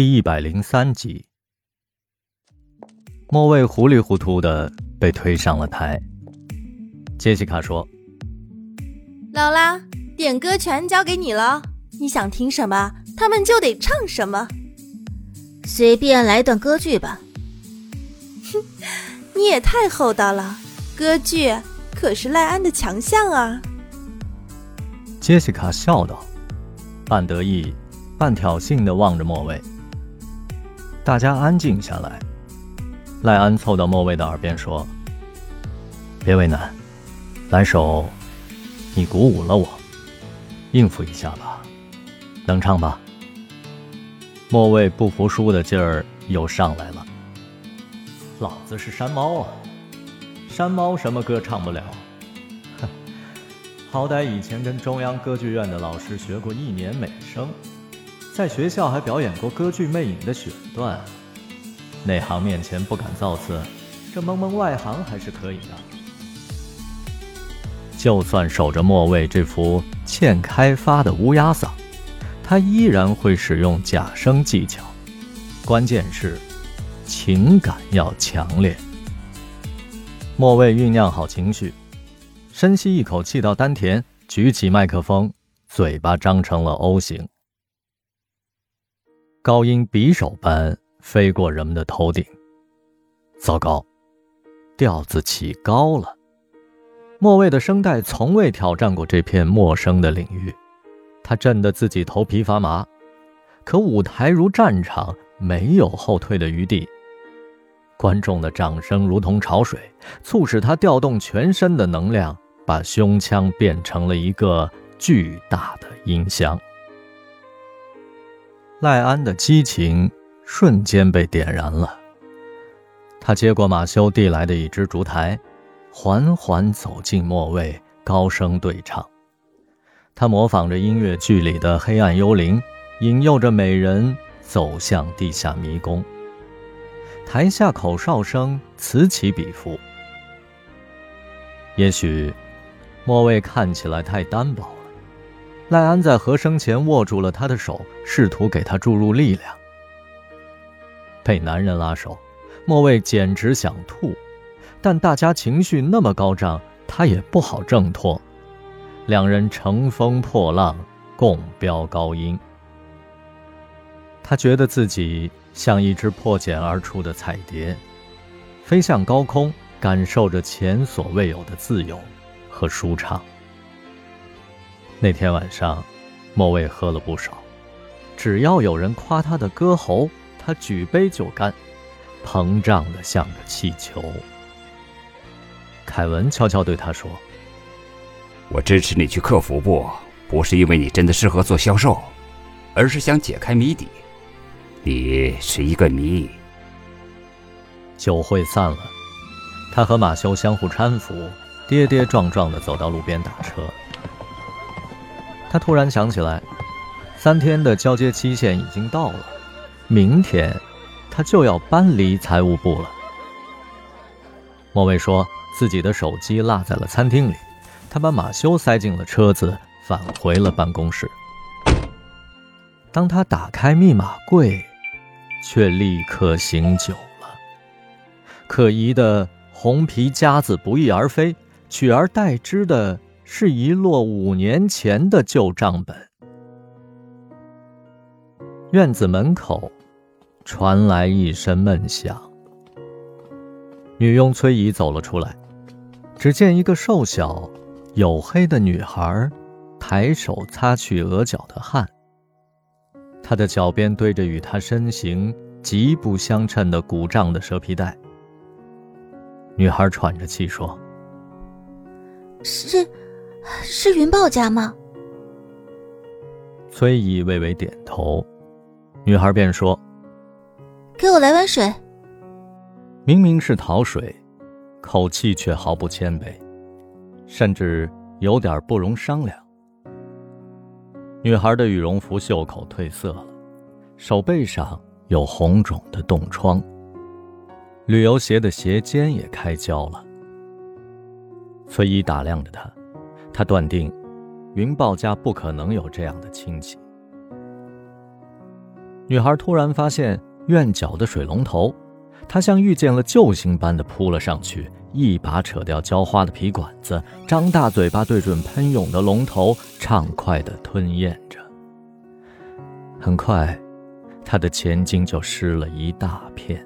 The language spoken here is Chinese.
第一百零三集，莫蔚糊里糊涂的被推上了台。杰西卡说：“劳拉，点歌权交给你了，你想听什么，他们就得唱什么。随便来段歌剧吧。哼，你也太厚道了，歌剧可是赖安的强项啊。”杰西卡笑道，半得意、半挑衅的望着莫蔚。大家安静下来。赖安凑到莫蔚的耳边说：“别为难，来首，你鼓舞了我，应付一下吧，能唱吧？”莫蔚不服输的劲儿又上来了。老子是山猫啊，山猫什么歌唱不了？哼，好歹以前跟中央歌剧院的老师学过一年美声。在学校还表演过歌剧《魅影》的选段，内行面前不敢造次，这蒙蒙外行还是可以的。就算守着末位这副欠开发的乌鸦嗓，他依然会使用假声技巧。关键是情感要强烈。末位酝酿好情绪，深吸一口气到丹田，举起麦克风，嘴巴张成了 O 型。高音匕首般飞过人们的头顶。糟糕，调子起高了。莫蔚的声带从未挑战过这片陌生的领域，他震得自己头皮发麻。可舞台如战场，没有后退的余地。观众的掌声如同潮水，促使他调动全身的能量，把胸腔变成了一个巨大的音箱。赖安的激情瞬间被点燃了。他接过马修递来的一只烛台，缓缓走进末位，高声对唱。他模仿着音乐剧里的黑暗幽灵，引诱着美人走向地下迷宫。台下口哨声此起彼伏。也许，末位看起来太单薄。赖安在和声前握住了他的手，试图给他注入力量。被男人拉手，莫蔚简直想吐，但大家情绪那么高涨，他也不好挣脱。两人乘风破浪，共飙高音。他觉得自己像一只破茧而出的彩蝶，飞向高空，感受着前所未有的自由和舒畅。那天晚上，莫蔚喝了不少。只要有人夸他的歌喉，他举杯就干，膨胀的像个气球。凯文悄悄对他说：“我支持你去客服部，不是因为你真的适合做销售，而是想解开谜底。你是一个谜。”酒会散了，他和马修相互搀扶，跌跌撞撞的走到路边打车。他突然想起来，三天的交接期限已经到了，明天他就要搬离财务部了。莫蔚说自己的手机落在了餐厅里，他把马修塞进了车子，返回了办公室。当他打开密码柜，却立刻醒酒了。可疑的红皮夹子不翼而飞，取而代之的。是一摞五年前的旧账本。院子门口传来一声闷响，女佣崔姨走了出来。只见一个瘦小、黝黑的女孩抬手擦去额角的汗，她的脚边堆着与她身形极不相称的鼓胀的蛇皮袋。女孩喘着气说：“是。”是云豹家吗？崔姨微微点头，女孩便说：“给我来碗水。”明明是讨水，口气却毫不谦卑，甚至有点不容商量。女孩的羽绒服袖口褪色了，手背上有红肿的冻疮，旅游鞋的鞋尖也开胶了。崔姨打量着她。他断定，云豹家不可能有这样的亲戚。女孩突然发现院角的水龙头，她像遇见了救星般的扑了上去，一把扯掉浇花的皮管子，张大嘴巴对准喷涌的龙头，畅快地吞咽着。很快，她的前襟就湿了一大片。